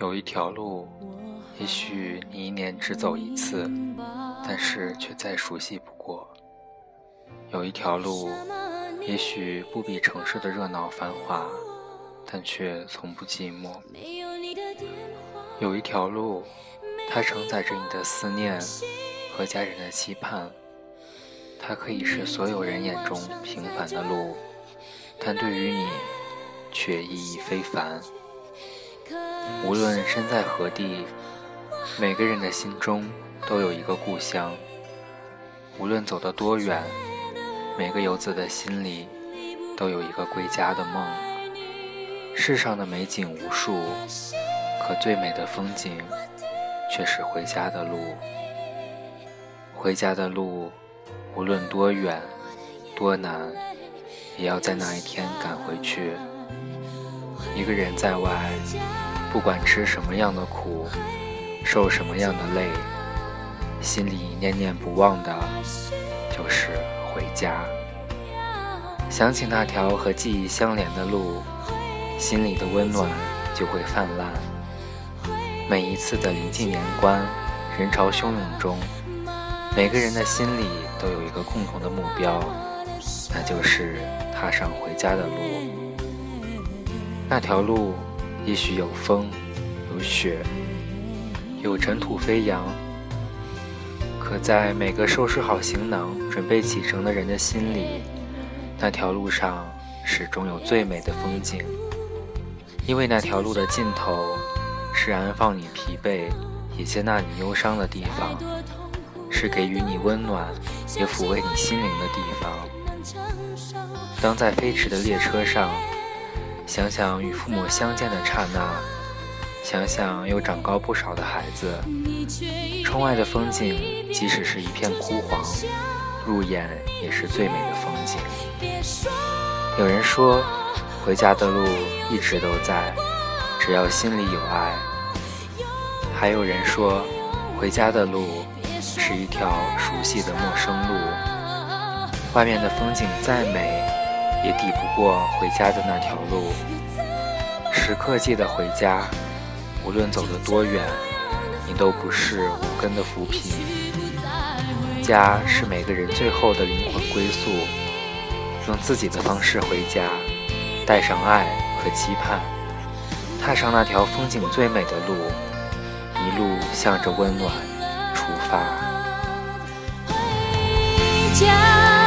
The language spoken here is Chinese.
有一条路，也许你一年只走一次，但是却再熟悉不过。有一条路，也许不比城市的热闹繁华，但却从不寂寞。有一条路，它承载着你的思念和家人的期盼，它可以是所有人眼中平凡的路，但对于你却意义非凡。无论身在何地，每个人的心中都有一个故乡。无论走得多远，每个游子的心里都有一个归家的梦。世上的美景无数，可最美的风景却是回家的路。回家的路，无论多远多难，也要在那一天赶回去。一个人在外。不管吃什么样的苦，受什么样的累，心里念念不忘的，就是回家。想起那条和记忆相连的路，心里的温暖就会泛滥。每一次的临近年关，人潮汹涌中，每个人的心里都有一个共同的目标，那就是踏上回家的路。那条路。也许有风，有雪，有尘土飞扬，可在每个收拾好行囊、准备启程的人的心里，那条路上始终有最美的风景。因为那条路的尽头，是安放你疲惫也接纳你忧伤的地方，是给予你温暖也抚慰你心灵的地方。当在飞驰的列车上。想想与父母相见的刹那，想想又长高不少的孩子，窗外的风景，即使是一片枯黄，入眼也是最美的风景。有人说，回家的路一直都在，只要心里有爱。还有人说，回家的路是一条熟悉的陌生路，外面的风景再美。也抵不过回家的那条路，时刻记得回家，无论走得多远，你都不是无根的浮萍。家是每个人最后的灵魂归宿，用自己的方式回家，带上爱和期盼，踏上那条风景最美的路，一路向着温暖出发。回家。